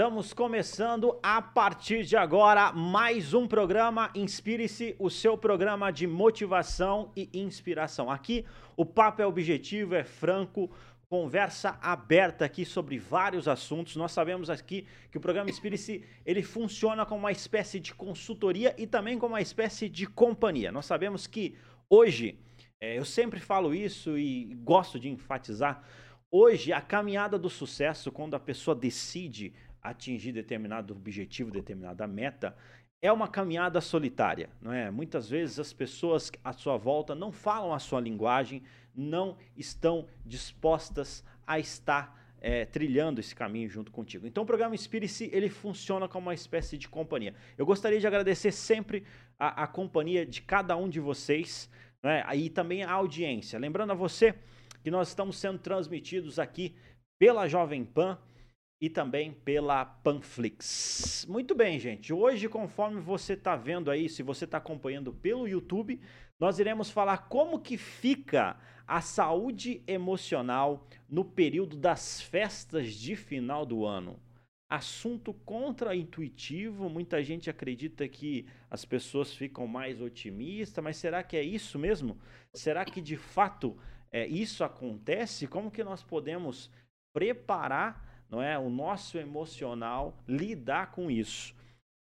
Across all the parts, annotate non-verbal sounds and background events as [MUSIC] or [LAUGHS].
Estamos começando a partir de agora mais um programa Inspire-se, o seu programa de motivação e inspiração. Aqui o papo é objetivo, é franco, conversa aberta aqui sobre vários assuntos. Nós sabemos aqui que o programa Inspire-se, ele funciona como uma espécie de consultoria e também como uma espécie de companhia. Nós sabemos que hoje, é, eu sempre falo isso e gosto de enfatizar, hoje a caminhada do sucesso, quando a pessoa decide atingir determinado objetivo, determinada meta, é uma caminhada solitária, não é? Muitas vezes as pessoas à sua volta não falam a sua linguagem, não estão dispostas a estar é, trilhando esse caminho junto contigo. Então o programa Inspire-se, ele funciona como uma espécie de companhia. Eu gostaria de agradecer sempre a, a companhia de cada um de vocês, né? e também a audiência. Lembrando a você que nós estamos sendo transmitidos aqui pela Jovem Pan, e também pela Panflix. Muito bem, gente. Hoje, conforme você está vendo aí, se você está acompanhando pelo YouTube, nós iremos falar como que fica a saúde emocional no período das festas de final do ano. Assunto contraintuitivo, muita gente acredita que as pessoas ficam mais otimistas, mas será que é isso mesmo? Será que de fato é, isso acontece? Como que nós podemos preparar não é? O nosso emocional lidar com isso.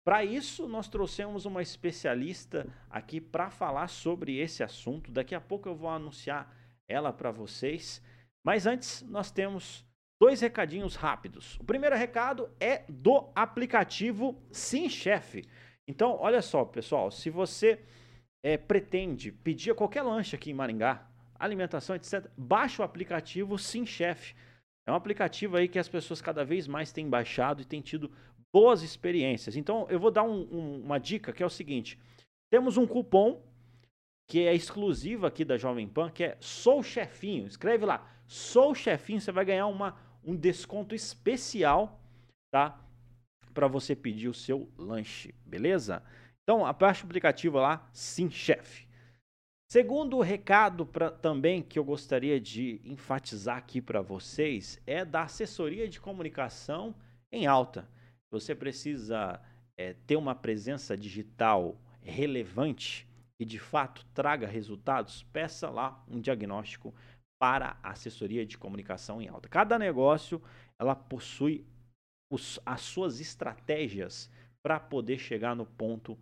Para isso, nós trouxemos uma especialista aqui para falar sobre esse assunto. Daqui a pouco eu vou anunciar ela para vocês. Mas antes, nós temos dois recadinhos rápidos. O primeiro recado é do aplicativo Sim Chef. Então, olha só, pessoal, se você é, pretende pedir qualquer lanche aqui em Maringá, alimentação, etc., baixe o aplicativo Sim Chef. É um aplicativo aí que as pessoas cada vez mais têm baixado e têm tido boas experiências. Então, eu vou dar um, um, uma dica que é o seguinte: temos um cupom que é exclusivo aqui da Jovem Pan, que é Sou Chefinho. Escreve lá, Sou Chefinho, você vai ganhar uma, um desconto especial, tá? Para você pedir o seu lanche, beleza? Então, abaixa o aplicativo lá, Sim Chefe. Segundo recado pra, também que eu gostaria de enfatizar aqui para vocês é da assessoria de comunicação em alta. Você precisa é, ter uma presença digital relevante e de fato traga resultados, peça lá um diagnóstico para a assessoria de comunicação em alta. Cada negócio ela possui os, as suas estratégias para poder chegar no ponto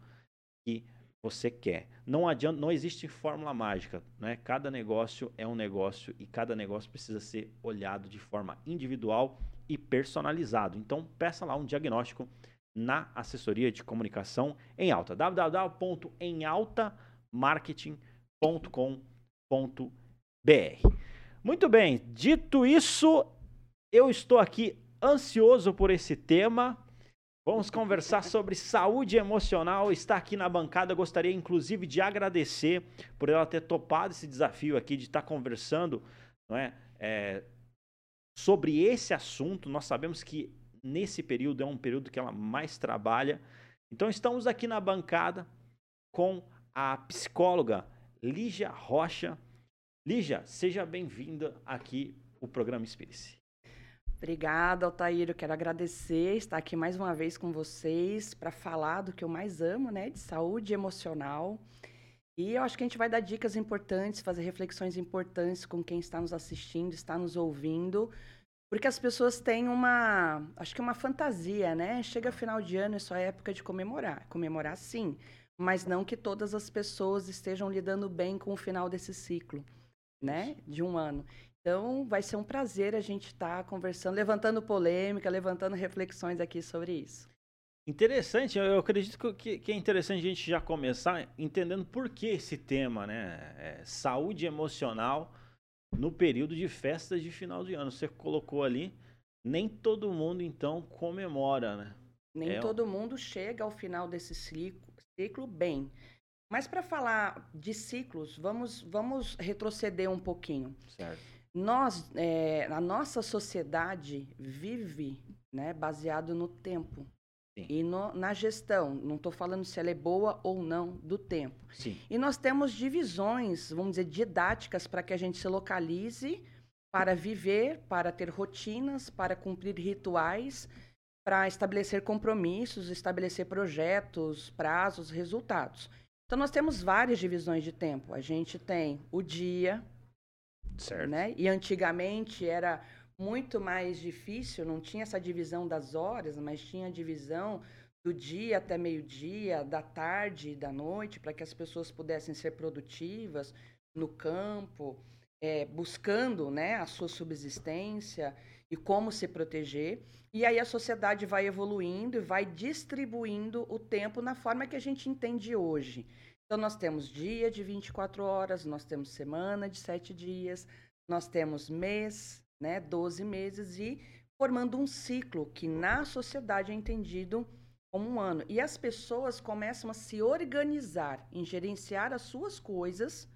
que você quer. Não adianta, não existe fórmula mágica, né? Cada negócio é um negócio e cada negócio precisa ser olhado de forma individual e personalizado. Então, peça lá um diagnóstico na assessoria de comunicação em alta. www.emaltamarketing.com.br. Muito bem, dito isso, eu estou aqui ansioso por esse tema Vamos conversar sobre saúde emocional. Está aqui na bancada. gostaria, inclusive, de agradecer por ela ter topado esse desafio aqui de estar conversando não é, é, sobre esse assunto. Nós sabemos que nesse período é um período que ela mais trabalha. Então, estamos aqui na bancada com a psicóloga Lígia Rocha. Lígia, seja bem-vinda aqui ao programa Espírito. Obrigada, Altair. Eu quero agradecer estar aqui mais uma vez com vocês para falar do que eu mais amo, né? De saúde emocional. E eu acho que a gente vai dar dicas importantes, fazer reflexões importantes com quem está nos assistindo, está nos ouvindo. Porque as pessoas têm uma, acho que uma fantasia, né? Chega final de ano, é só época de comemorar. Comemorar sim, mas não que todas as pessoas estejam lidando bem com o final desse ciclo, né? De um ano. Então, vai ser um prazer a gente estar tá conversando, levantando polêmica, levantando reflexões aqui sobre isso. Interessante, eu acredito que, que é interessante a gente já começar entendendo por que esse tema, né? É, saúde emocional no período de festas de final de ano. Você colocou ali, nem todo mundo então comemora, né? Nem é todo mundo chega ao final desse ciclo, ciclo bem. Mas para falar de ciclos, vamos, vamos retroceder um pouquinho. Certo nós, é, a nossa sociedade vive né, baseado no tempo Sim. e no, na gestão. Não estou falando se ela é boa ou não do tempo. Sim. E nós temos divisões, vamos dizer, didáticas para que a gente se localize para viver, para ter rotinas, para cumprir rituais, para estabelecer compromissos, estabelecer projetos, prazos, resultados. Então nós temos várias divisões de tempo. A gente tem o dia, certo. né? E antigamente era muito mais difícil, não tinha essa divisão das horas, mas tinha a divisão do dia até meio-dia, da tarde e da noite, para que as pessoas pudessem ser produtivas no campo, é, buscando né, a sua subsistência e como se proteger. E aí a sociedade vai evoluindo e vai distribuindo o tempo na forma que a gente entende hoje. Então, nós temos dia de 24 horas, nós temos semana de 7 dias, nós temos mês, né, 12 meses, e formando um ciclo que na sociedade é entendido como um ano. E as pessoas começam a se organizar em gerenciar as suas coisas,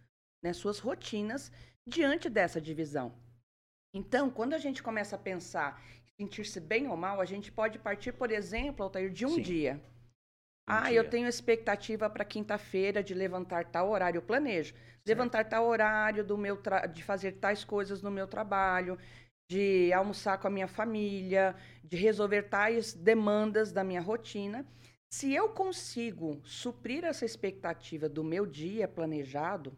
né, suas rotinas, diante dessa divisão. Então, quando a gente começa a pensar, sentir-se bem ou mal, a gente pode partir, por exemplo, Altair, de um Sim. dia. Ah, dia. eu tenho expectativa para quinta-feira de levantar tal horário, eu planejo. Certo. Levantar tal horário do meu de fazer tais coisas no meu trabalho, de almoçar com a minha família, de resolver tais demandas da minha rotina. Se eu consigo suprir essa expectativa do meu dia planejado,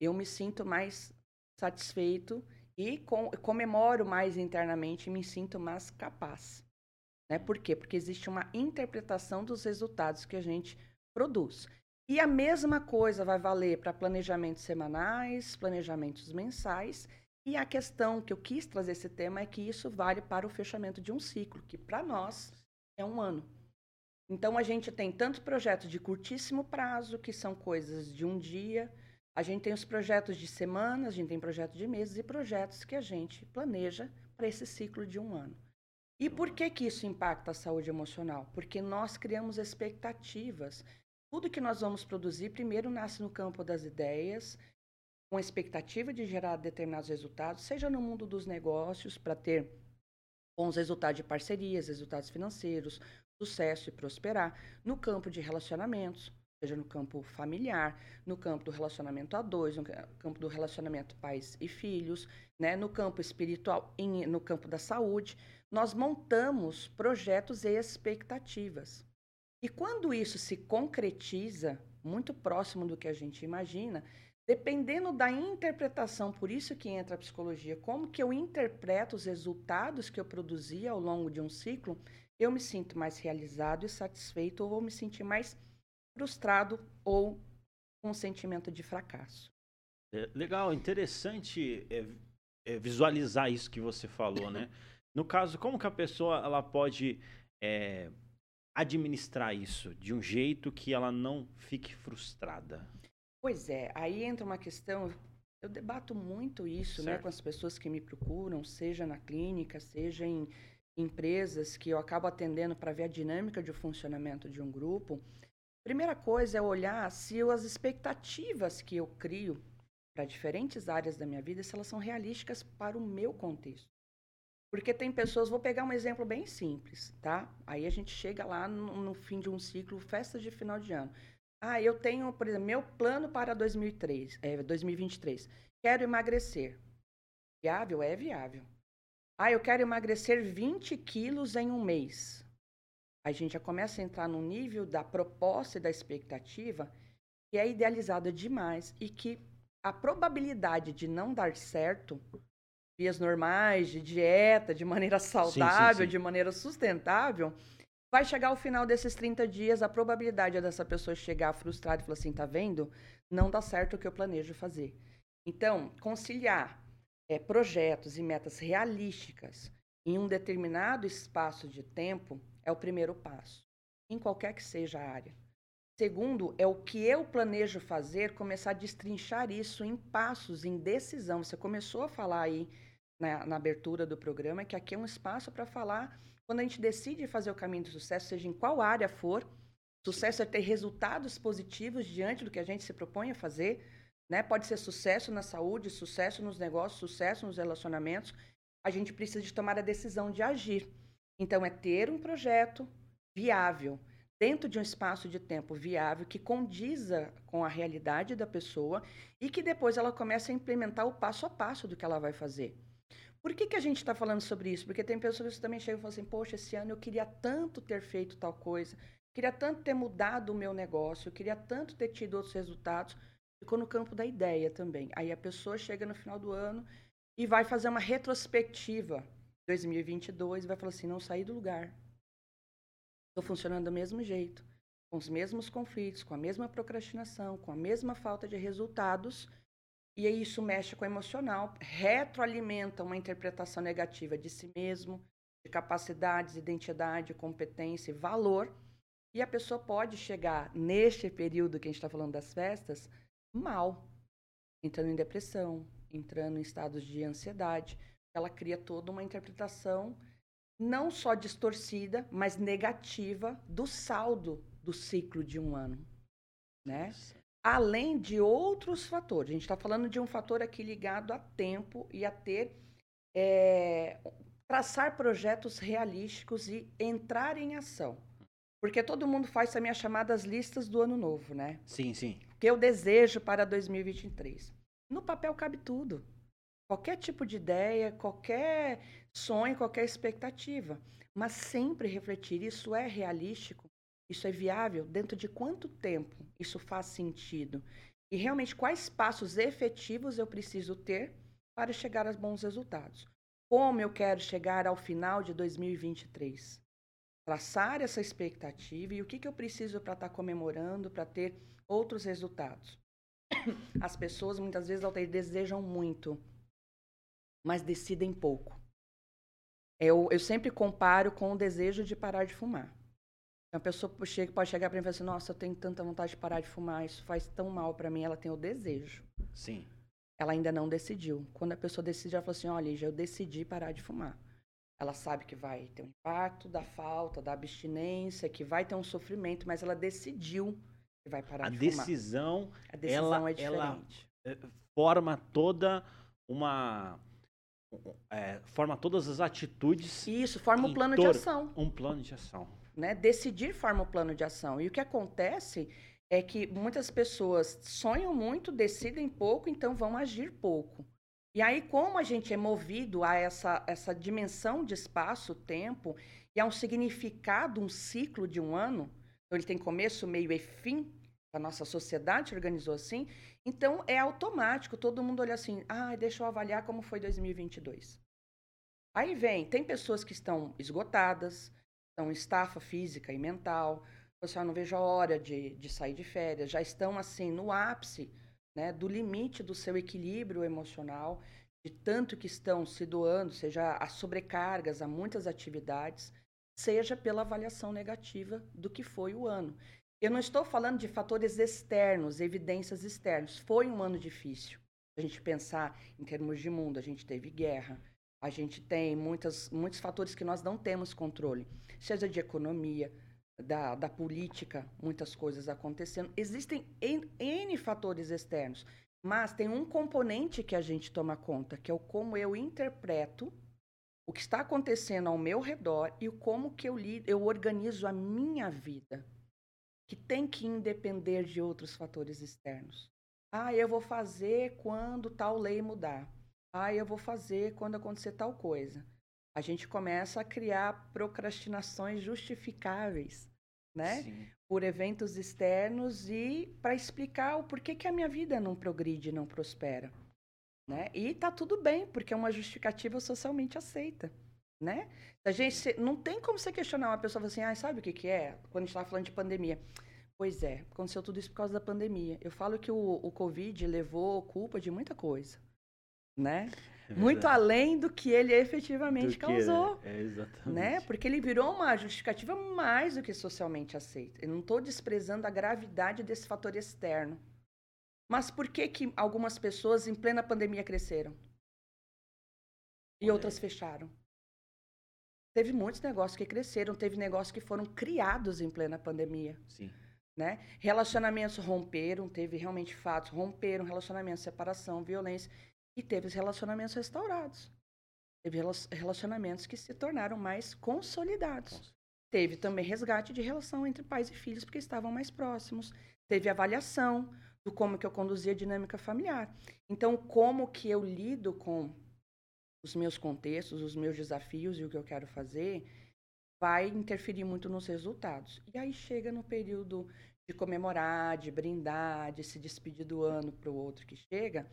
eu me sinto mais satisfeito e com, comemoro mais internamente e me sinto mais capaz. Né? Por quê? Porque existe uma interpretação dos resultados que a gente produz. E a mesma coisa vai valer para planejamentos semanais, planejamentos mensais. E a questão que eu quis trazer esse tema é que isso vale para o fechamento de um ciclo, que para nós é um ano. Então a gente tem tanto projetos de curtíssimo prazo, que são coisas de um dia, a gente tem os projetos de semanas, a gente tem projetos de meses e projetos que a gente planeja para esse ciclo de um ano. E por que, que isso impacta a saúde emocional? Porque nós criamos expectativas. Tudo que nós vamos produzir, primeiro, nasce no campo das ideias, com a expectativa de gerar determinados resultados, seja no mundo dos negócios, para ter bons resultados de parcerias, resultados financeiros, sucesso e prosperar, no campo de relacionamentos, seja no campo familiar, no campo do relacionamento a dois, no campo do relacionamento pais e filhos, né, no campo espiritual, em, no campo da saúde, nós montamos projetos e expectativas. E quando isso se concretiza, muito próximo do que a gente imagina, dependendo da interpretação, por isso que entra a psicologia, como que eu interpreto os resultados que eu produzi ao longo de um ciclo, eu me sinto mais realizado e satisfeito ou vou me sentir mais frustrado ou com um sentimento de fracasso. É, legal, interessante é, é, visualizar isso que você falou, né? [LAUGHS] No caso, como que a pessoa ela pode é, administrar isso de um jeito que ela não fique frustrada? Pois é, aí entra uma questão. Eu debato muito isso né, com as pessoas que me procuram, seja na clínica, seja em empresas que eu acabo atendendo para ver a dinâmica de funcionamento de um grupo. Primeira coisa é olhar se as expectativas que eu crio para diferentes áreas da minha vida, se elas são realísticas para o meu contexto. Porque tem pessoas, vou pegar um exemplo bem simples, tá? Aí a gente chega lá no, no fim de um ciclo, festas de final de ano. Ah, eu tenho, por exemplo, meu plano para 2003, é, 2023. Quero emagrecer. Viável? É viável. Ah, eu quero emagrecer 20 quilos em um mês a gente já começa a entrar no nível da proposta e da expectativa que é idealizada demais e que a probabilidade de não dar certo, vias normais, de dieta, de maneira saudável, [LAUGHS] sim, sim, sim. de maneira sustentável, vai chegar ao final desses 30 dias, a probabilidade dessa pessoa chegar frustrada e falar assim, tá vendo? Não dá certo o que eu planejo fazer. Então, conciliar é, projetos e metas realísticas em um determinado espaço de tempo é o primeiro passo, em qualquer que seja a área. Segundo, é o que eu planejo fazer, começar a destrinchar isso em passos, em decisão. Você começou a falar aí na, na abertura do programa que aqui é um espaço para falar quando a gente decide fazer o caminho do sucesso, seja em qual área for. Sucesso é ter resultados positivos diante do que a gente se propõe a fazer. Né? Pode ser sucesso na saúde, sucesso nos negócios, sucesso nos relacionamentos. A gente precisa de tomar a decisão de agir. Então, é ter um projeto viável, dentro de um espaço de tempo viável que condiza com a realidade da pessoa e que depois ela começa a implementar o passo a passo do que ela vai fazer. Por que, que a gente está falando sobre isso? Porque tem pessoas que também chegam e falam assim: Poxa, esse ano eu queria tanto ter feito tal coisa, queria tanto ter mudado o meu negócio, queria tanto ter tido outros resultados. Ficou no campo da ideia também. Aí a pessoa chega no final do ano e vai fazer uma retrospectiva 2022 e vai falar assim: não saí do lugar. Estou funcionando do mesmo jeito, com os mesmos conflitos, com a mesma procrastinação, com a mesma falta de resultados. E aí isso mexe com o emocional, retroalimenta uma interpretação negativa de si mesmo, de capacidades, identidade, competência e valor. E a pessoa pode chegar, neste período que a gente está falando das festas, mal, entrando em depressão, entrando em estados de ansiedade. Ela cria toda uma interpretação não só distorcida, mas negativa do saldo do ciclo de um ano, né? Além de outros fatores. A gente está falando de um fator aqui ligado a tempo e a ter é, traçar projetos realísticos e entrar em ação. Porque todo mundo faz também as chamadas listas do ano novo, né? Sim, sim. Que eu desejo para 2023. No papel cabe tudo. Qualquer tipo de ideia, qualquer sonho, qualquer expectativa. Mas sempre refletir: isso é realístico? Isso é viável? Dentro de quanto tempo isso faz sentido? E realmente quais passos efetivos eu preciso ter para chegar a bons resultados? Como eu quero chegar ao final de 2023? Traçar essa expectativa e o que, que eu preciso para estar tá comemorando, para ter outros resultados. As pessoas muitas vezes desejam muito, mas decidem pouco. Eu, eu sempre comparo com o desejo de parar de fumar. Uma pessoa chega, pode chegar para mim e falar assim: Nossa, eu tenho tanta vontade de parar de fumar, isso faz tão mal para mim. Ela tem o desejo. Sim. Ela ainda não decidiu. Quando a pessoa decide, ela fala assim: Olha, já eu decidi parar de fumar. Ela sabe que vai ter um impacto da falta, da abstinência, que vai ter um sofrimento, mas ela decidiu que vai parar a de decisão, fumar. A decisão ela, é diferente. Ela eh, forma toda uma é, forma todas as atitudes. Isso, forma um plano de ação. Um plano de ação. Né? Decidir forma o um plano de ação. E o que acontece é que muitas pessoas sonham muito, decidem pouco, então vão agir pouco. E aí, como a gente é movido a essa, essa dimensão de espaço, tempo, e a um significado, um ciclo de um ano, então ele tem começo, meio e fim, a nossa sociedade organizou assim, então é automático, todo mundo olha assim, ah, deixa eu avaliar como foi 2022. Aí vem, tem pessoas que estão esgotadas, estão em estafa física e mental, você ah, não vejo a hora de, de sair de férias, já estão assim no ápice né, do limite do seu equilíbrio emocional, de tanto que estão se doando, seja a sobrecargas, a muitas atividades, seja pela avaliação negativa do que foi o ano. Eu não estou falando de fatores externos, evidências externas. Foi um ano difícil. A gente pensar em termos de mundo, a gente teve guerra, a gente tem muitas, muitos fatores que nós não temos controle, seja de economia, da, da política, muitas coisas acontecendo. Existem N, N fatores externos, mas tem um componente que a gente toma conta, que é o como eu interpreto o que está acontecendo ao meu redor e o como que eu, eu organizo a minha vida que tem que independer de outros fatores externos. Ah, eu vou fazer quando tal lei mudar. Ah, eu vou fazer quando acontecer tal coisa. A gente começa a criar procrastinações justificáveis, né? Sim. Por eventos externos e para explicar o porquê que a minha vida não progride, não prospera, né? E tá tudo bem, porque é uma justificativa socialmente aceita né? A gente não tem como você questionar uma pessoa assim, ah, sabe o que, que é? Quando a gente estava falando de pandemia. Pois é, aconteceu tudo isso por causa da pandemia. Eu falo que o, o Covid levou culpa de muita coisa, né? É Muito além do que ele efetivamente do causou. Que, é, exatamente. Né? Porque ele virou uma justificativa mais do que socialmente aceita. Eu não estou desprezando a gravidade desse fator externo. Mas por que, que algumas pessoas em plena pandemia cresceram? E outras fecharam? Teve muitos negócios que cresceram, teve negócios que foram criados em plena pandemia. Sim. Né? Relacionamentos romperam, teve realmente fatos, romperam relacionamentos, separação, violência, e teve os relacionamentos restaurados. Teve relacionamentos que se tornaram mais consolidados. Teve também resgate de relação entre pais e filhos, porque estavam mais próximos. Teve avaliação do como que eu conduzia a dinâmica familiar. Então, como que eu lido com os meus contextos, os meus desafios e o que eu quero fazer, vai interferir muito nos resultados. E aí chega no período de comemorar, de brindar, de se despedir do ano para o outro que chega,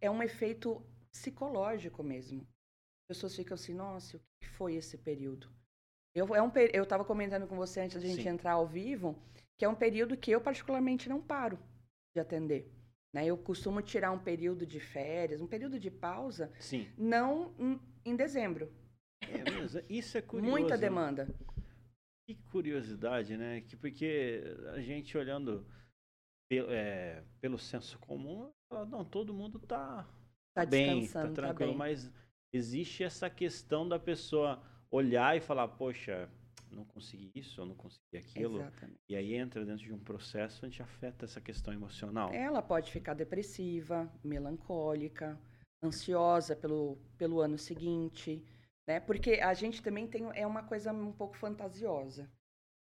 é um efeito psicológico mesmo. As pessoas ficam assim, nossa, o que foi esse período? Eu é um, eu estava comentando com você antes da gente Sim. entrar ao vivo, que é um período que eu particularmente não paro de atender. Né? Eu costumo tirar um período de férias, um período de pausa, Sim. não em dezembro. É mesmo? Isso é curioso. Muita demanda. Que curiosidade, né? Que porque a gente olhando pelo, é, pelo senso comum, não, todo mundo tá, tá bem, tá, tá tranquilo, tá mas existe essa questão da pessoa olhar e falar, poxa, não consegui isso, eu não consegui aquilo. Exatamente. E aí entra dentro de um processo onde afeta essa questão emocional. Ela pode ficar depressiva, melancólica, ansiosa pelo, pelo ano seguinte, né? Porque a gente também tem é uma coisa um pouco fantasiosa.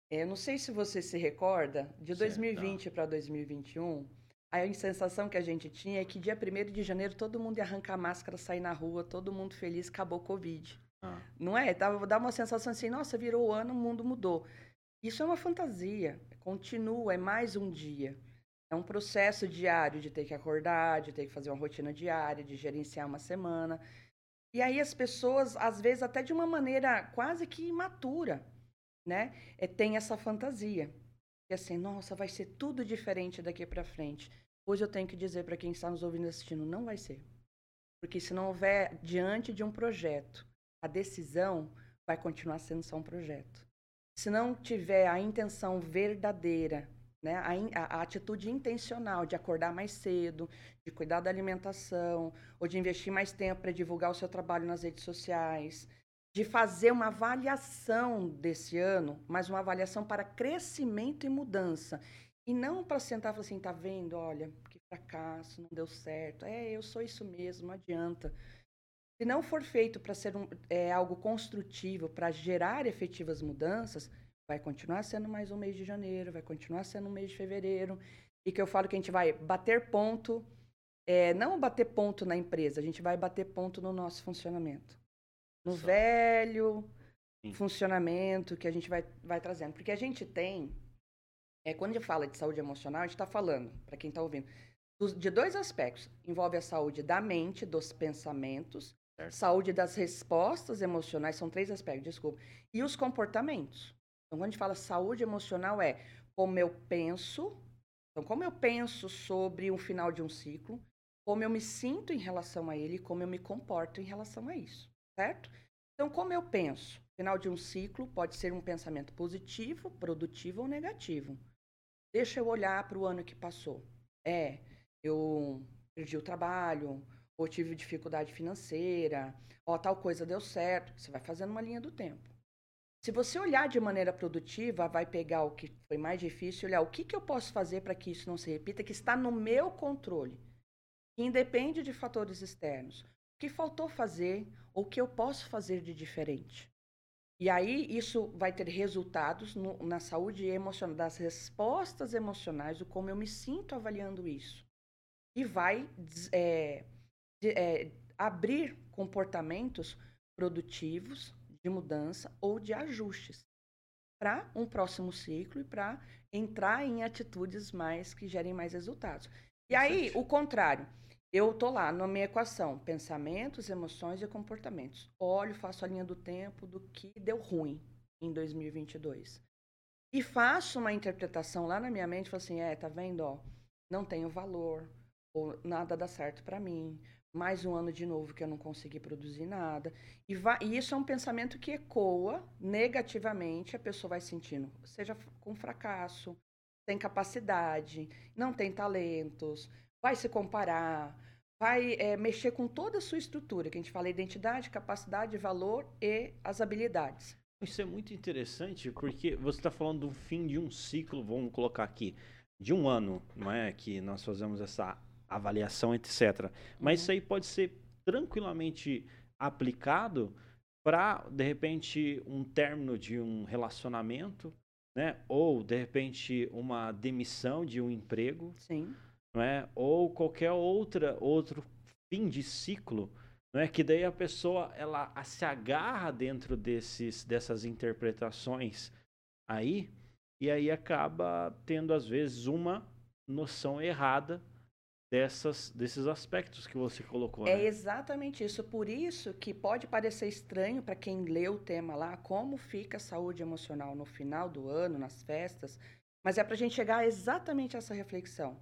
É, não sei se você se recorda, de 2020 para 2021, a sensação que a gente tinha é que dia 1 de janeiro todo mundo ia arrancar a máscara, sair na rua, todo mundo feliz, acabou o Covid. Ah. Não é? Dá uma sensação assim, nossa, virou o ano, o mundo mudou. Isso é uma fantasia, continua, é mais um dia. É um processo diário de ter que acordar, de ter que fazer uma rotina diária, de gerenciar uma semana. E aí as pessoas, às vezes até de uma maneira quase que imatura, né? É, tem essa fantasia. E assim, nossa, vai ser tudo diferente daqui para frente. Hoje eu tenho que dizer para quem está nos ouvindo e assistindo, não vai ser. Porque se não houver diante de um projeto, a decisão vai continuar sendo só um projeto. Se não tiver a intenção verdadeira, né, a, a, atitude intencional de acordar mais cedo, de cuidar da alimentação, ou de investir mais tempo para divulgar o seu trabalho nas redes sociais, de fazer uma avaliação desse ano, mas uma avaliação para crescimento e mudança. E não para sentar e falar assim, tá vendo, olha, que fracasso, não deu certo. É, eu sou isso mesmo, não adianta. Se não for feito para ser um, é, algo construtivo, para gerar efetivas mudanças, vai continuar sendo mais um mês de janeiro, vai continuar sendo um mês de fevereiro. E que eu falo que a gente vai bater ponto, é, não bater ponto na empresa, a gente vai bater ponto no nosso funcionamento no Só. velho Sim. funcionamento que a gente vai, vai trazendo. Porque a gente tem, é, quando a gente fala de saúde emocional, a gente está falando, para quem está ouvindo, de dois aspectos. Envolve a saúde da mente, dos pensamentos, certo. saúde das respostas emocionais, são três aspectos, desculpa, e os comportamentos. Então, quando a gente fala saúde emocional, é como eu penso, então, como eu penso sobre o final de um ciclo, como eu me sinto em relação a ele, como eu me comporto em relação a isso certo? Então, como eu penso? Final de um ciclo pode ser um pensamento positivo, produtivo ou negativo. Deixa eu olhar para o ano que passou. É, eu perdi o trabalho, ou tive dificuldade financeira, ou tal coisa deu certo. Você vai fazendo uma linha do tempo. Se você olhar de maneira produtiva, vai pegar o que foi mais difícil, olhar o que, que eu posso fazer para que isso não se repita, que está no meu controle, que independe de fatores externos o que faltou fazer ou o que eu posso fazer de diferente. E aí isso vai ter resultados no, na saúde emocional, das respostas emocionais, o como eu me sinto avaliando isso. E vai é, de, é, abrir comportamentos produtivos de mudança ou de ajustes para um próximo ciclo e para entrar em atitudes mais que gerem mais resultados. E aí, o contrário. Eu tô lá na minha equação, pensamentos, emoções e comportamentos. Olho, faço a linha do tempo do que deu ruim em 2022. E faço uma interpretação lá na minha mente, falo assim, é, tá vendo, ó, não tenho valor, ou nada dá certo para mim, mais um ano de novo que eu não consegui produzir nada. E, vai, e, isso é um pensamento que ecoa negativamente, a pessoa vai sentindo, seja com fracasso, sem capacidade, não tem talentos, vai se comparar, vai é, mexer com toda a sua estrutura, que a gente fala identidade, capacidade, valor e as habilidades. Isso é muito interessante porque você está falando do fim de um ciclo, vamos colocar aqui, de um ano, não é? Que nós fazemos essa avaliação, etc. Mas uhum. isso aí pode ser tranquilamente aplicado para, de repente, um término de um relacionamento, né? Ou, de repente, uma demissão de um emprego. Sim. Não é? Ou qualquer outra, outro fim de ciclo, não é? Que daí a pessoa, ela se agarra dentro desses, dessas interpretações aí, e aí acaba tendo, às vezes, uma noção errada dessas, desses aspectos que você colocou. É né? exatamente isso. Por isso que pode parecer estranho para quem lê o tema lá, como fica a saúde emocional no final do ano, nas festas, mas é para a gente chegar exatamente a essa reflexão.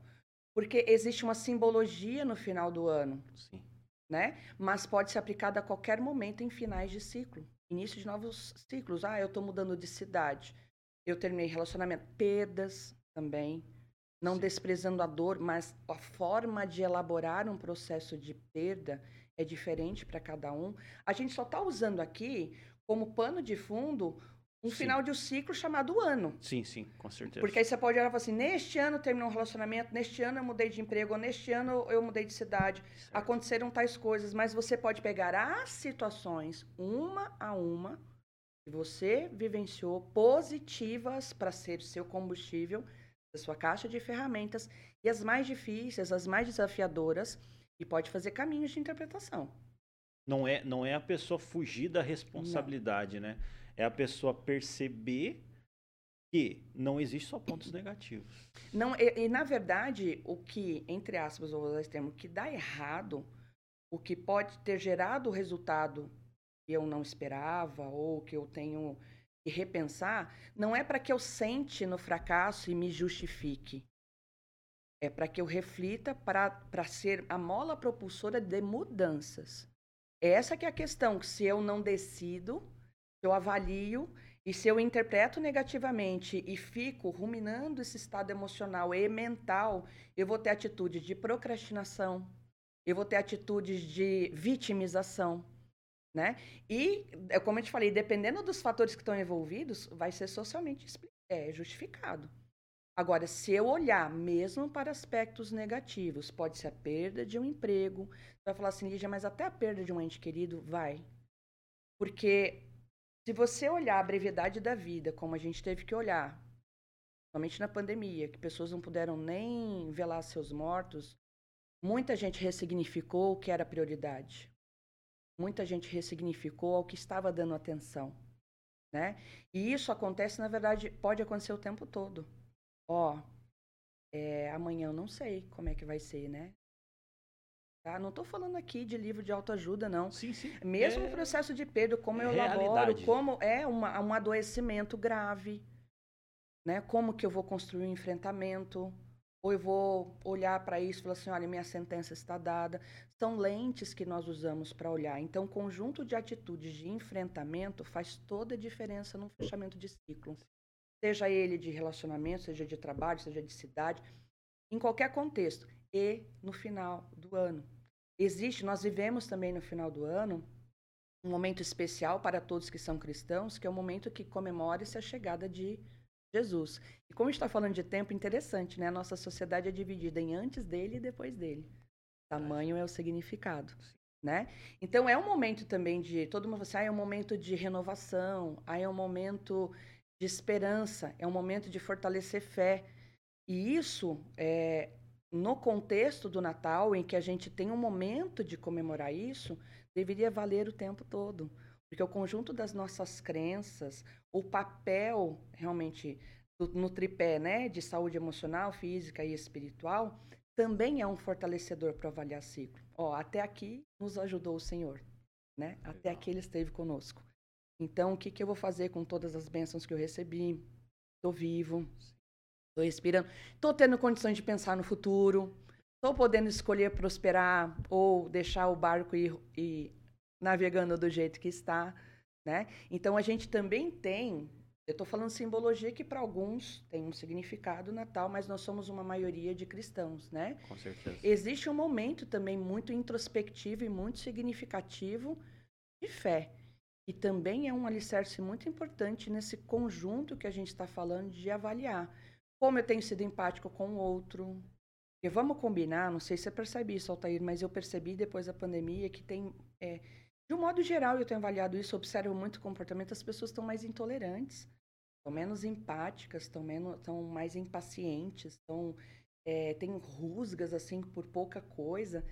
Porque existe uma simbologia no final do ano, Sim. né? Mas pode ser aplicada a qualquer momento em finais de ciclo, início de novos ciclos. Ah, eu estou mudando de cidade, eu terminei relacionamento, perdas também, não Sim. desprezando a dor, mas a forma de elaborar um processo de perda é diferente para cada um. A gente só está usando aqui como pano de fundo um Sim. final de um ciclo chamado ano. Sim, sim, com certeza. Porque aí você pode olhar e falar assim: neste ano terminou um relacionamento, neste ano eu mudei de emprego, neste ano eu mudei de cidade. Certo. Aconteceram tais coisas, mas você pode pegar as situações uma a uma que você vivenciou positivas para ser seu combustível, sua caixa de ferramentas, e as mais difíceis, as mais desafiadoras, e pode fazer caminhos de interpretação. Não é, não é a pessoa fugir da responsabilidade, né? É a pessoa perceber que não existe só pontos negativos. Não, e, e, na verdade, o que, entre aspas, vou usar esse termo, que dá errado, o que pode ter gerado o resultado que eu não esperava ou que eu tenho que repensar, não é para que eu sente no fracasso e me justifique. É para que eu reflita para ser a mola propulsora de mudanças. Essa que é a questão, que se eu não decido, eu avalio e se eu interpreto negativamente e fico ruminando esse estado emocional e mental, eu vou ter atitudes de procrastinação, eu vou ter atitudes de vitimização, né? E, é como eu te falei, dependendo dos fatores que estão envolvidos, vai ser socialmente é, justificado. Agora, se eu olhar mesmo para aspectos negativos, pode ser a perda de um emprego, você vai falar assim, Lígia, mas até a perda de um ente querido vai. Porque se você olhar a brevidade da vida, como a gente teve que olhar, somente na pandemia, que pessoas não puderam nem velar seus mortos, muita gente ressignificou o que era prioridade. Muita gente ressignificou ao que estava dando atenção, né? E isso acontece, na verdade, pode acontecer o tempo todo. Ó, é, amanhã eu não sei como é que vai ser, né? Tá? Não estou falando aqui de livro de autoajuda, não. Sim, sim. Mesmo é... o processo de perda, como eu realidade. elaboro, como é uma, um adoecimento grave, né? Como que eu vou construir um enfrentamento, ou eu vou olhar para isso e falar assim, olha, minha sentença está dada. São lentes que nós usamos para olhar. Então, conjunto de atitudes de enfrentamento faz toda a diferença no fechamento de ciclo. Seja ele de relacionamento, seja de trabalho, seja de cidade, em qualquer contexto. E no final do ano. Existe, nós vivemos também no final do ano um momento especial para todos que são cristãos, que é o momento que comemora-se a chegada de Jesus. E como está falando de tempo, interessante, né? A nossa sociedade é dividida em antes dele e depois dele. Tamanho é o significado, né? Então é um momento também de todo mundo assim, ah, é um momento de renovação, aí é um momento de esperança, é um momento de fortalecer fé. E isso é no contexto do Natal, em que a gente tem um momento de comemorar isso, deveria valer o tempo todo. Porque o conjunto das nossas crenças, o papel realmente no tripé né, de saúde emocional, física e espiritual, também é um fortalecedor para avaliar ciclo. Ó, até aqui nos ajudou o Senhor, né? Até aqui ele esteve conosco. Então, o que, que eu vou fazer com todas as bênçãos que eu recebi? Estou vivo, estou respirando, estou tendo condições de pensar no futuro, estou podendo escolher prosperar ou deixar o barco ir, ir navegando do jeito que está, né? Então a gente também tem, eu estou falando simbologia que para alguns tem um significado natal, mas nós somos uma maioria de cristãos, né? Com certeza. Existe um momento também muito introspectivo e muito significativo de fé. E também é um alicerce muito importante nesse conjunto que a gente está falando de avaliar. Como eu tenho sido empático com o outro. E vamos combinar, não sei se você percebe isso, Altair, mas eu percebi depois da pandemia que tem é, De um modo geral, eu tenho avaliado isso, observo muito o comportamento, as pessoas estão mais intolerantes, estão menos empáticas, estão menos, estão mais impacientes, estão é, tem rusgas assim por pouca coisa.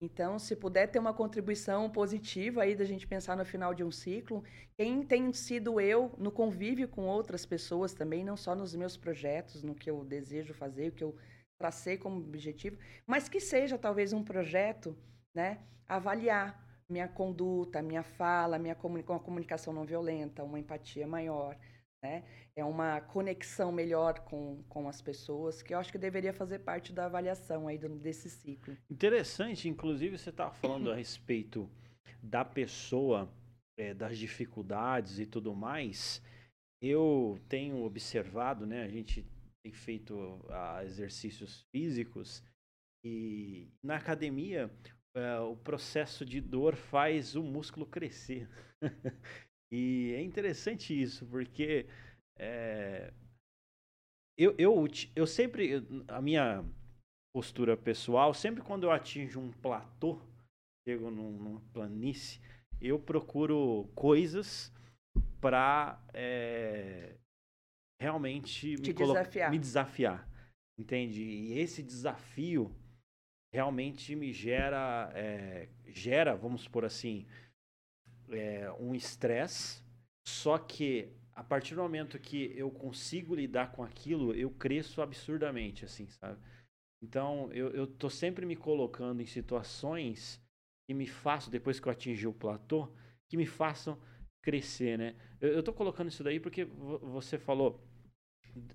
Então, se puder ter uma contribuição positiva aí da gente pensar no final de um ciclo, quem tem sido eu no convívio com outras pessoas também, não só nos meus projetos, no que eu desejo fazer, o que eu tracei como objetivo, mas que seja talvez um projeto, né, avaliar minha conduta, minha fala, minha uma comunicação não violenta, uma empatia maior, né? É uma conexão melhor com, com as pessoas, que eu acho que deveria fazer parte da avaliação aí do, desse ciclo. Interessante, inclusive você estava falando a respeito da pessoa, é, das dificuldades e tudo mais. Eu tenho observado, né? A gente tem feito uh, exercícios físicos e na academia uh, o processo de dor faz o músculo crescer. [LAUGHS] e é interessante isso, porque é, eu, eu, eu sempre, a minha postura pessoal, sempre quando eu atinjo um platô, chego num, numa planície, eu procuro coisas para é, realmente me, desafiar. me desafiar. Entende? E esse desafio realmente me gera, é, gera, vamos por assim, é, um estresse. Só que a partir do momento que eu consigo lidar com aquilo, eu cresço absurdamente, assim, sabe? Então, eu, eu tô sempre me colocando em situações que me façam, depois que eu atingir o platô, que me façam crescer, né? Eu, eu tô colocando isso daí porque você falou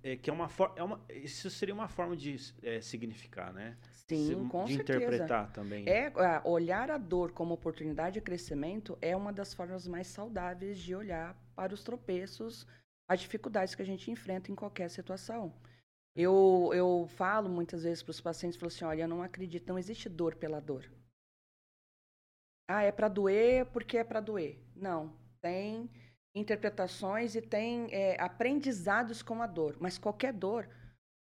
é, que é uma forma. É uma, isso seria uma forma de é, significar, né? Sim, com de certeza. interpretar também. É, olhar a dor como oportunidade de crescimento é uma das formas mais saudáveis de olhar para os tropeços, as dificuldades que a gente enfrenta em qualquer situação. Eu, eu falo muitas vezes para os pacientes, falo assim, olha, eu não acredito, não existe dor pela dor. Ah, é para doer porque é para doer. Não, tem interpretações e tem é, aprendizados com a dor. Mas qualquer dor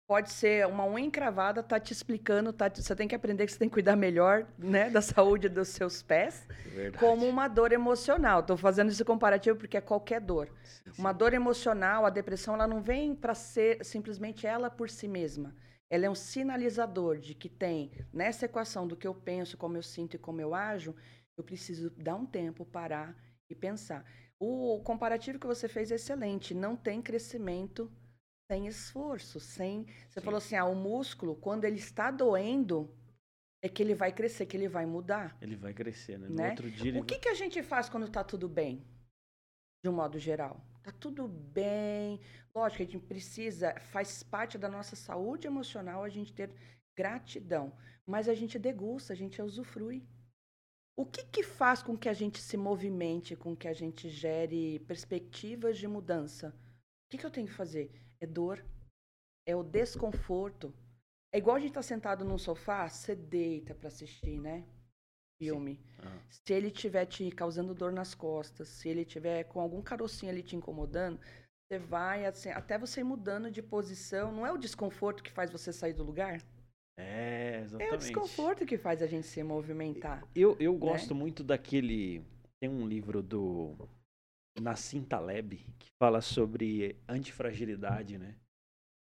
pode ser uma unha encravada, tá te explicando, tá, você tem que aprender que você tem que cuidar melhor, né, da saúde dos seus pés, Verdade. como uma dor emocional. Estou fazendo esse comparativo porque é qualquer dor. Sim, sim. Uma dor emocional, a depressão, ela não vem para ser simplesmente ela por si mesma. Ela é um sinalizador de que tem nessa equação do que eu penso, como eu sinto e como eu ajo, eu preciso dar um tempo, parar e pensar. O comparativo que você fez é excelente. Não tem crescimento sem esforço, sem. Você Sim. falou assim: ah, o músculo, quando ele está doendo, é que ele vai crescer, que ele vai mudar. Ele vai crescer, né? No né? outro dia. O que, vai... que a gente faz quando está tudo bem? De um modo geral. Tá tudo bem. Lógico, a gente precisa, faz parte da nossa saúde emocional a gente ter gratidão. Mas a gente degusta, a gente usufrui. O que, que faz com que a gente se movimente, com que a gente gere perspectivas de mudança? O que, que eu tenho que fazer? É dor, é o desconforto. É igual a gente estar tá sentado num sofá, você deita para assistir, né? Filme. Uhum. Se ele estiver te causando dor nas costas, se ele tiver com algum carocinho ali te incomodando, você vai assim, até você ir mudando de posição. Não é o desconforto que faz você sair do lugar? É, exatamente. É o desconforto que faz a gente se movimentar. Eu, eu né? gosto muito daquele. Tem um livro do Nassim Taleb que fala sobre antifragilidade, né?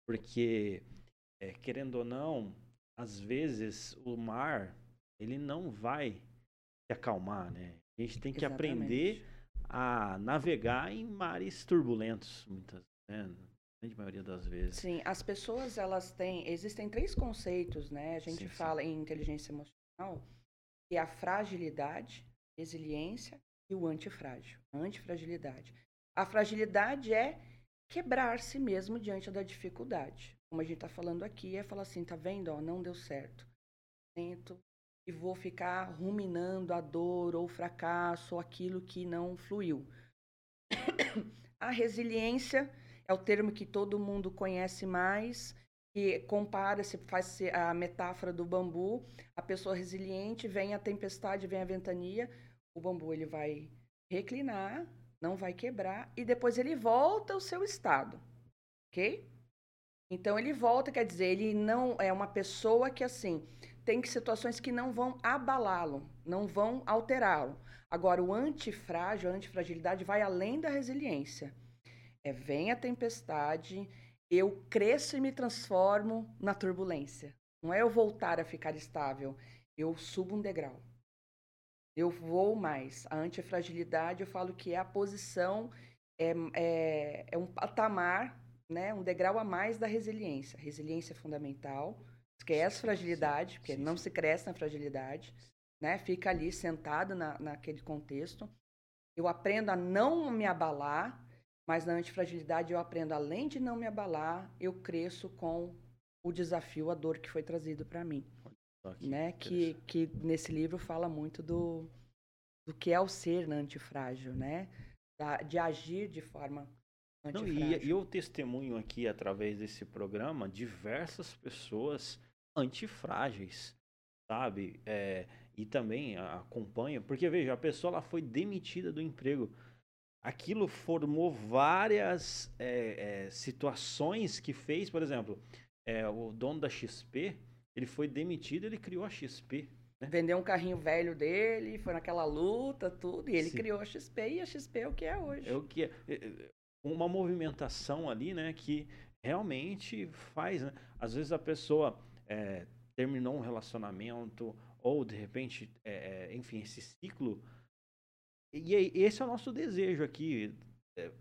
Porque, é, querendo ou não, às vezes o mar ele não vai se acalmar, né? A gente tem que Exatamente. aprender a navegar em mares turbulentos, muitas vezes. Né? Grande maioria das vezes. Sim, as pessoas elas têm, existem três conceitos, né? A gente sim, fala sim. em inteligência emocional, que é a fragilidade, resiliência e o antifrágil, a antifragilidade. A fragilidade é quebrar-se mesmo diante da dificuldade. Como a gente está falando aqui, é falar assim, tá vendo, ó, não deu certo. Tento e vou ficar ruminando a dor ou o fracasso ou aquilo que não fluiu. [COUGHS] A resiliência é o termo que todo mundo conhece mais, que compara, se faz a metáfora do bambu, a pessoa resiliente, vem a tempestade, vem a ventania, o bambu ele vai reclinar, não vai quebrar e depois ele volta ao seu estado, ok? Então ele volta, quer dizer, ele não é uma pessoa que assim tem situações que não vão abalá-lo, não vão alterá-lo. Agora o antifrágil, a antifragilidade vai além da resiliência. É vem a tempestade, eu cresço e me transformo na turbulência. Não é eu voltar a ficar estável, eu subo um degrau. Eu vou mais. A antifragilidade, eu falo que é a posição, é, é, é um patamar, né, um degrau a mais da resiliência. resiliência é fundamental, esquece fragilidade, porque sim, não sim. se cresce na fragilidade, né? Fica ali sentado na, naquele contexto. Eu aprendo a não me abalar, mas na antifragilidade eu aprendo, além de não me abalar, eu cresço com o desafio, a dor que foi trazido para mim. Que né? Que, que nesse livro fala muito do, do que é o ser na antifrágil, né? Da, de agir de forma antifrágil. Não, e eu testemunho aqui, através desse programa, diversas pessoas antifrágeis, sabe? É, e também acompanho, porque veja, a pessoa ela foi demitida do emprego aquilo formou várias é, é, situações que fez, por exemplo, é, o dono da XP, ele foi demitido, ele criou a XP. Né? Vendeu um carrinho velho dele, foi naquela luta, tudo, e ele Sim. criou a XP, e a XP é o que é hoje. É o que é. é, é uma movimentação ali, né, que realmente faz, né? Às vezes a pessoa terminou um relacionamento, ou de repente, enfim, esse ciclo e esse é o nosso desejo aqui. É,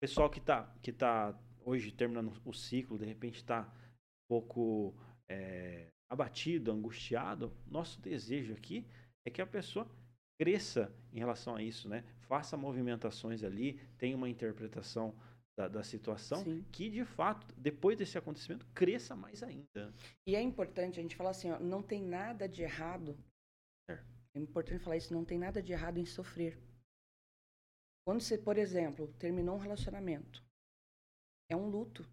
pessoal que está que tá hoje terminando o ciclo, de repente está um pouco é, abatido, angustiado, nosso desejo aqui é que a pessoa cresça em relação a isso, né? Faça movimentações ali, tenha uma interpretação da, da situação Sim. que, de fato, depois desse acontecimento, cresça mais ainda. E é importante a gente falar assim, ó, não tem nada de errado é. É importante falar isso, não tem nada de errado em sofrer. Quando você, por exemplo, terminou um relacionamento, é um luto.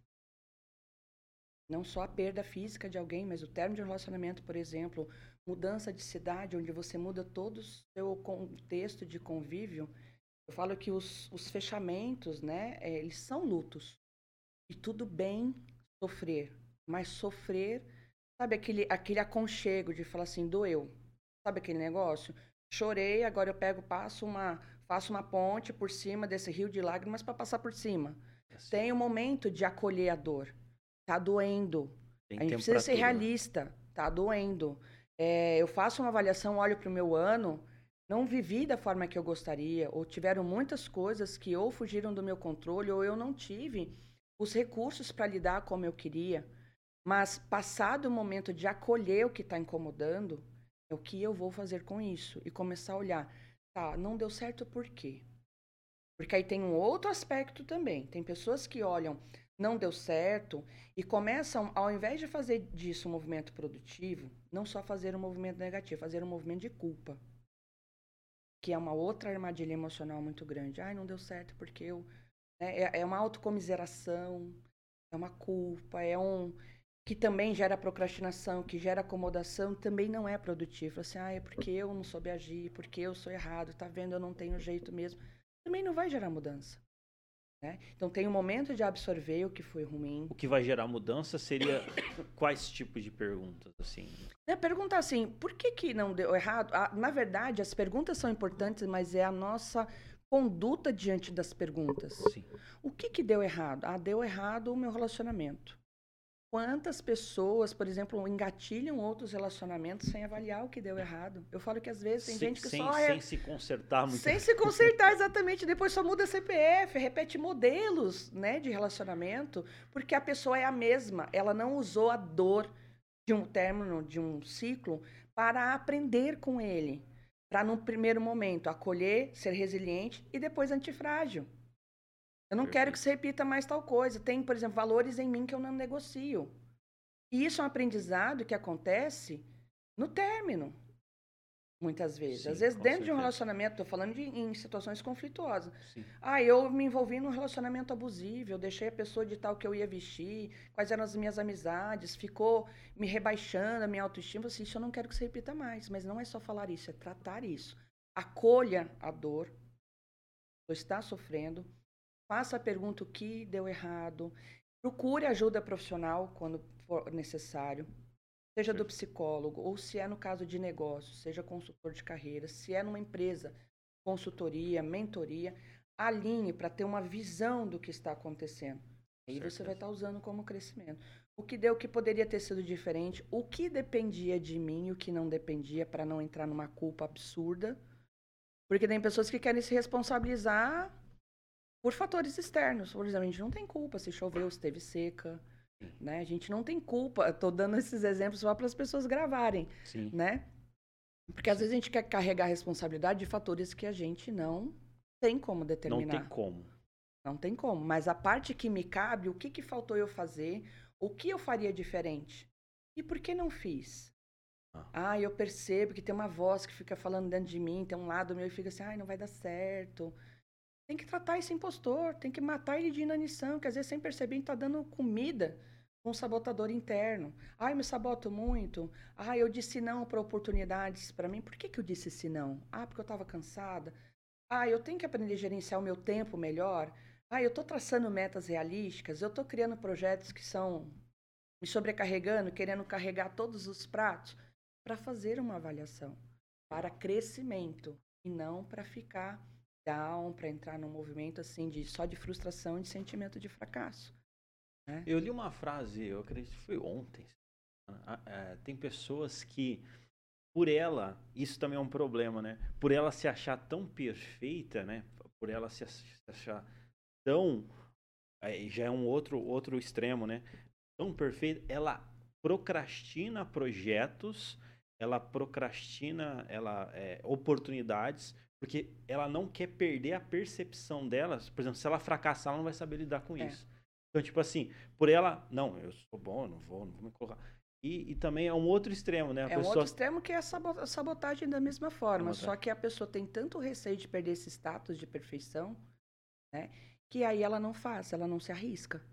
Não só a perda física de alguém, mas o término de um relacionamento, por exemplo, mudança de cidade, onde você muda todo o seu contexto de convívio. Eu falo que os, os fechamentos, né, é, eles são lutos. E tudo bem sofrer, mas sofrer, sabe aquele, aquele aconchego de falar assim, doeu, Sabe aquele negócio? Chorei, agora eu pego, passo uma, faço uma ponte por cima desse rio de lágrimas para passar por cima. Assim. Tem um momento de acolher a dor. Tá doendo. Tem a gente precisa ser tudo, né? realista. Né? Tá doendo. É, eu faço uma avaliação, olho para o meu ano, não vivi da forma que eu gostaria, ou tiveram muitas coisas que ou fugiram do meu controle, ou eu não tive os recursos para lidar como eu queria. Mas passado o momento de acolher o que está incomodando, o que eu vou fazer com isso e começar a olhar, tá, não deu certo por quê? Porque aí tem um outro aspecto também. Tem pessoas que olham, não deu certo e começam, ao invés de fazer disso um movimento produtivo, não só fazer um movimento negativo, fazer um movimento de culpa. Que é uma outra armadilha emocional muito grande. Ai, não deu certo porque eu. Né, é, é uma autocomiseração, é uma culpa, é um que também gera procrastinação, que gera acomodação, também não é produtivo. Assim, ah, é porque eu não soube agir, porque eu sou errado, tá vendo, eu não tenho jeito mesmo. Também não vai gerar mudança. Né? Então tem um momento de absorver o que foi ruim. O que vai gerar mudança seria [COUGHS] quais tipos de perguntas, assim? É perguntar assim, por que que não deu errado? Ah, na verdade, as perguntas são importantes, mas é a nossa conduta diante das perguntas. Sim. O que que deu errado? Ah, deu errado o meu relacionamento. Quantas pessoas, por exemplo, engatilham outros relacionamentos sem avaliar o que deu errado? Eu falo que às vezes tem sem, gente que sem, só é... Sem se consertar muito. Sem se consertar, exatamente. Depois só muda CPF, repete modelos né, de relacionamento, porque a pessoa é a mesma. Ela não usou a dor de um término, de um ciclo, para aprender com ele. Para, no primeiro momento, acolher, ser resiliente e depois antifrágil. Eu não Perfeito. quero que se repita mais tal coisa. Tem, por exemplo, valores em mim que eu não negocio. E isso é um aprendizado que acontece no término, muitas vezes. Sim, Às vezes, dentro certeza. de um relacionamento, estou falando de, em situações conflituosas. Sim. Ah, eu me envolvi num relacionamento abusivo, eu deixei a pessoa de tal que eu ia vestir, quais eram as minhas amizades, ficou me rebaixando a minha autoestima. Assim, isso eu não quero que se repita mais. Mas não é só falar isso, é tratar isso. Acolha a dor. Você está sofrendo, Faça a pergunta o que deu errado. Procure ajuda profissional quando for necessário, seja do psicólogo, ou se é no caso de negócio, seja consultor de carreira, se é numa empresa, consultoria, mentoria, alinhe para ter uma visão do que está acontecendo. Aí você vai estar usando como crescimento. O que deu que poderia ter sido diferente, o que dependia de mim o que não dependia para não entrar numa culpa absurda. Porque tem pessoas que querem se responsabilizar por fatores externos. Por exemplo, a gente não tem culpa se choveu, se teve seca. Né? A gente não tem culpa. Estou dando esses exemplos só para as pessoas gravarem. Sim. Né? Porque às vezes a gente quer carregar a responsabilidade de fatores que a gente não tem como determinar. Não tem como. Não tem como. Mas a parte que me cabe, o que, que faltou eu fazer, o que eu faria diferente? E por que não fiz? Ah. ah, eu percebo que tem uma voz que fica falando dentro de mim, tem um lado meu e fica assim, ai, não vai dar certo. Tem que tratar esse impostor, tem que matar ele de inanição, que às vezes sem perceber está dando comida um sabotador interno. Ai, me saboto muito. Ai, eu disse não para oportunidades para mim. Por que, que eu disse esse não? Ah, porque eu estava cansada. Ah, eu tenho que aprender a gerenciar o meu tempo melhor. Ah, eu estou traçando metas realísticas. Eu estou criando projetos que são me sobrecarregando, querendo carregar todos os pratos para fazer uma avaliação para crescimento e não para ficar down, para entrar num movimento assim de só de frustração de sentimento de fracasso. Né? Eu li uma frase, eu acredito que foi ontem. É, tem pessoas que, por ela, isso também é um problema, né? Por ela se achar tão perfeita, né? Por ela se achar tão. já é um outro, outro extremo, né? Tão perfeita, ela procrastina projetos, ela procrastina ela, é, oportunidades, porque ela não quer perder a percepção delas. Por exemplo, se ela fracassar, ela não vai saber lidar com é. isso. Então, tipo assim, por ela, não, eu sou bom, não vou, não vou me colocar. E, e também é um outro extremo, né? A é pessoa... um outro extremo que é a sabotagem da mesma forma. Só que a pessoa tem tanto receio de perder esse status de perfeição, né? Que aí ela não faz, ela não se arrisca.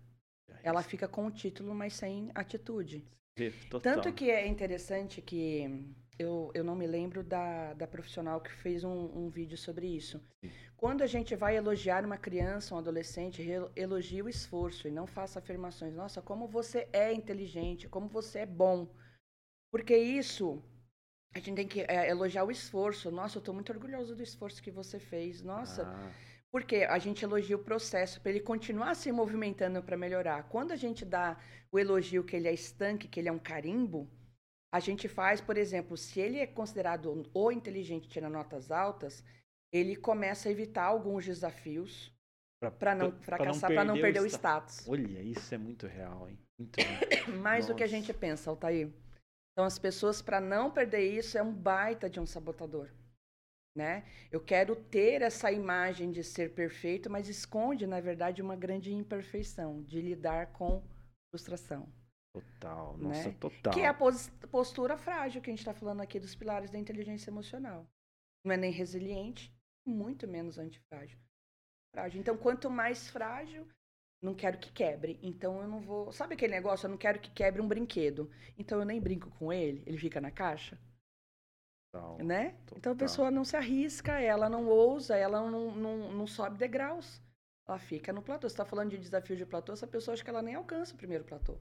Ela fica com o título, mas sem atitude. Total. Tanto que é interessante que eu, eu não me lembro da, da profissional que fez um, um vídeo sobre isso. Sim. Quando a gente vai elogiar uma criança, um adolescente, elogie o esforço e não faça afirmações. Nossa, como você é inteligente, como você é bom. Porque isso, a gente tem que é, elogiar o esforço. Nossa, eu estou muito orgulhoso do esforço que você fez. Nossa. Ah. Porque a gente elogia o processo para ele continuar se movimentando para melhorar. Quando a gente dá o elogio que ele é estanque, que ele é um carimbo, a gente faz, por exemplo, se ele é considerado o inteligente, tira notas altas, ele começa a evitar alguns desafios para não fracassar, para não, perder o status. Olha, isso é muito real, hein? Muito [COUGHS] Mais do que a gente pensa, Altair. Então, as pessoas, para não perder isso, é um baita de um sabotador. Né? Eu quero ter essa imagem de ser perfeito, mas esconde, na verdade, uma grande imperfeição de lidar com frustração. Total, nossa, né? total. Que é a postura frágil que a gente está falando aqui dos pilares da inteligência emocional. Não é nem resiliente, muito menos antifrágil. Frágil. Então, quanto mais frágil, não quero que quebre. Então, eu não vou. Sabe aquele negócio? Eu não quero que quebre um brinquedo. Então, eu nem brinco com ele, ele fica na caixa. Total, né? Total. Então, a pessoa não se arrisca, ela não ousa, ela não, não, não sobe degraus. Ela fica no platô. Você está falando de desafio de platô, essa pessoa acha que ela nem alcança o primeiro platô.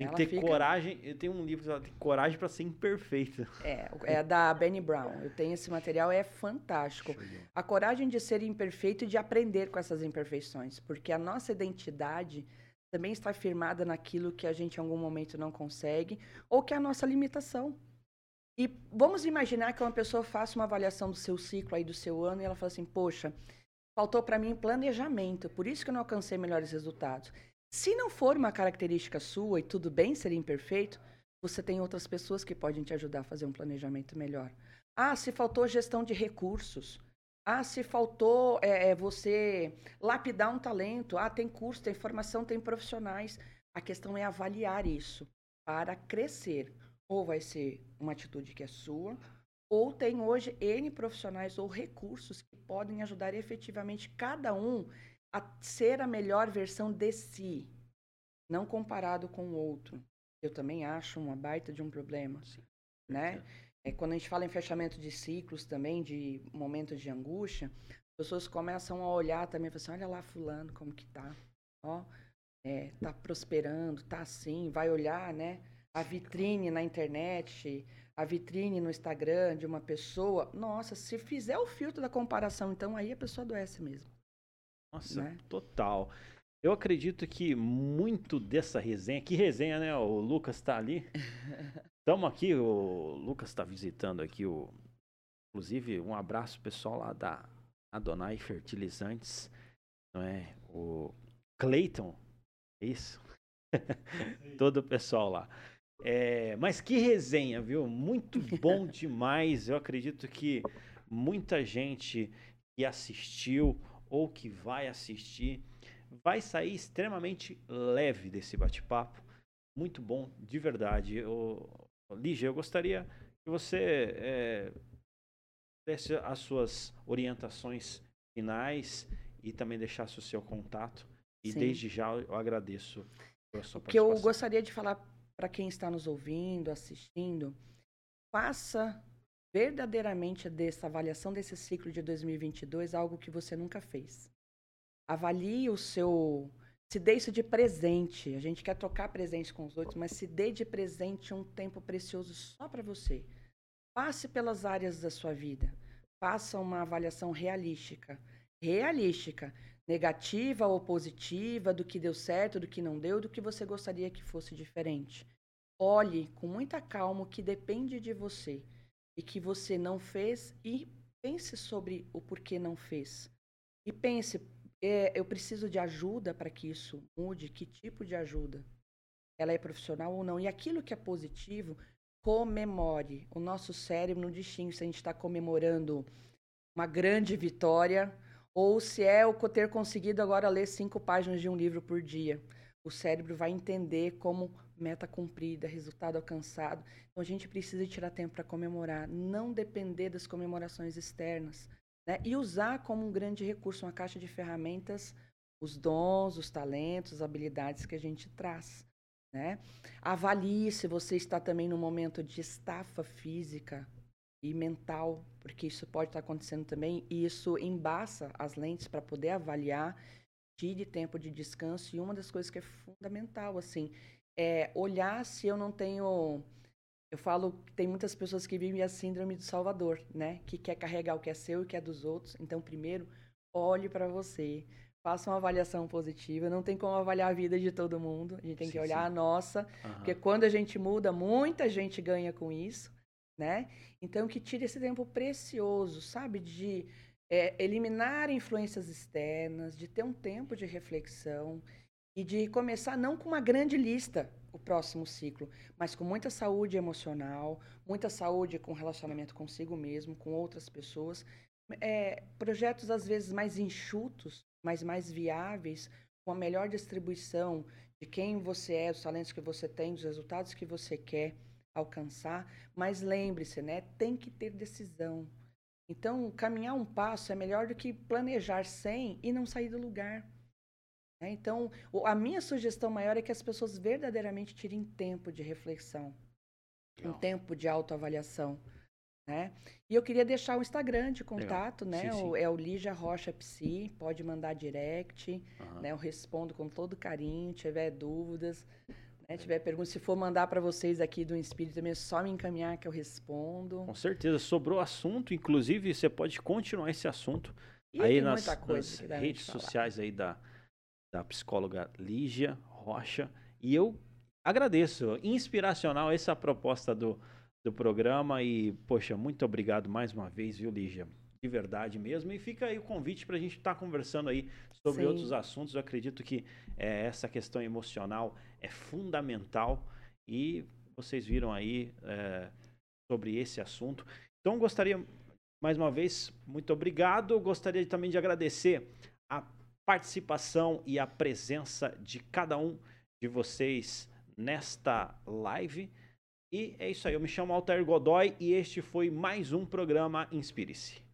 Tem que ter fica... coragem. Eu tenho um livro que ela tem coragem para ser imperfeita. [LAUGHS] É, é da Benny Brown. Eu tenho esse material, é fantástico. A coragem de ser imperfeito e de aprender com essas imperfeições. Porque a nossa identidade também está firmada naquilo que a gente em algum momento não consegue ou que é a nossa limitação. E vamos imaginar que uma pessoa faça uma avaliação do seu ciclo aí do seu ano e ela fala assim: "Poxa, faltou para mim planejamento, por isso que eu não alcancei melhores resultados". Se não for uma característica sua e tudo bem ser imperfeito, você tem outras pessoas que podem te ajudar a fazer um planejamento melhor. Ah, se faltou gestão de recursos. Ah, se faltou é, você lapidar um talento. Ah, tem curso, tem formação, tem profissionais. A questão é avaliar isso para crescer. Ou vai ser uma atitude que é sua, ou tem hoje N profissionais ou recursos que podem ajudar efetivamente cada um a ser a melhor versão de si, não comparado com o outro. Eu também acho uma baita de um problema, Sim. né? É, quando a gente fala em fechamento de ciclos também, de momentos de angústia, as pessoas começam a olhar também, assim, olha lá fulano como que tá, ó, é, tá prosperando, tá assim, vai olhar, né? A vitrine na internet, a vitrine no Instagram de uma pessoa, nossa, se fizer o filtro da comparação, então aí a pessoa adoece mesmo. Nossa, né? total. Eu acredito que muito dessa resenha, que resenha, né? O Lucas está ali. [LAUGHS] Estamos aqui, o Lucas está visitando aqui o. Inclusive, um abraço pessoal lá da Adonai Fertilizantes, não é? O Clayton, é isso? [LAUGHS] Todo o pessoal lá. É, mas que resenha, viu? Muito bom [LAUGHS] demais. Eu acredito que muita gente que assistiu ou que vai assistir vai sair extremamente leve desse bate-papo. Muito bom, de verdade. Eu, Lígia, eu gostaria que você é, desse as suas orientações finais e também deixasse o seu contato. E Sim. desde já eu agradeço pela sua participação. O que eu gostaria de falar para quem está nos ouvindo, assistindo, faça verdadeiramente dessa avaliação desse ciclo de 2022 algo que você nunca fez. Avalie o seu. Se dê isso de presente. A gente quer trocar presente com os outros, mas se dê de presente um tempo precioso só para você. Passe pelas áreas da sua vida. Faça uma avaliação realística. Realística negativa ou positiva, do que deu certo, do que não deu, do que você gostaria que fosse diferente. Olhe com muita calma o que depende de você e que você não fez e pense sobre o porquê não fez. E pense, é, eu preciso de ajuda para que isso mude, que tipo de ajuda? Ela é profissional ou não? E aquilo que é positivo, comemore. O nosso cérebro não distingue se a gente está comemorando uma grande vitória ou se é o ter conseguido agora ler cinco páginas de um livro por dia. O cérebro vai entender como meta cumprida, resultado alcançado. Então a gente precisa tirar tempo para comemorar, não depender das comemorações externas. Né? E usar como um grande recurso, uma caixa de ferramentas, os dons, os talentos, as habilidades que a gente traz. Né? Avalie se você está também no momento de estafa física, e mental, porque isso pode estar acontecendo também, e isso embaça as lentes para poder avaliar, tire tempo de descanso, e uma das coisas que é fundamental, assim, é olhar se eu não tenho... Eu falo que tem muitas pessoas que vivem a síndrome do Salvador, né? Que quer carregar o que é seu e o que é dos outros. Então, primeiro, olhe para você, faça uma avaliação positiva. Não tem como avaliar a vida de todo mundo. A gente tem sim, que olhar sim. a nossa, uhum. porque quando a gente muda, muita gente ganha com isso né? Então, que tire esse tempo precioso, sabe? De é, eliminar influências externas, de ter um tempo de reflexão e de começar não com uma grande lista o próximo ciclo, mas com muita saúde emocional, muita saúde com relacionamento consigo mesmo, com outras pessoas. É, projetos às vezes mais enxutos, mas mais viáveis, com a melhor distribuição de quem você é, os talentos que você tem, dos resultados que você quer alcançar, mas lembre-se, né, tem que ter decisão. Então, caminhar um passo é melhor do que planejar sem e não sair do lugar. Né? Então, a minha sugestão maior é que as pessoas verdadeiramente tirem tempo de reflexão, Legal. um tempo de autoavaliação. Né? E eu queria deixar o Instagram de contato, né? Sim, sim. O, é o Lígia Rocha Psi, pode mandar direct, uhum. né? Eu respondo com todo carinho, tiver dúvidas. É, tiver pergunta, se for mandar para vocês aqui do Espírito também, é só me encaminhar que eu respondo. Com certeza, sobrou assunto, inclusive você pode continuar esse assunto e aí nas, nas redes sociais aí da, da psicóloga Lígia Rocha. E eu agradeço, inspiracional essa proposta do, do programa e, poxa, muito obrigado mais uma vez, viu, Lígia? de verdade mesmo. E fica aí o convite para a gente estar tá conversando aí sobre Sim. outros assuntos. Eu acredito que é, essa questão emocional é fundamental e vocês viram aí é, sobre esse assunto. Então, gostaria, mais uma vez, muito obrigado. Gostaria também de agradecer a participação e a presença de cada um de vocês nesta live. E é isso aí, eu me chamo Altair Godoy e este foi mais um programa Inspire-se.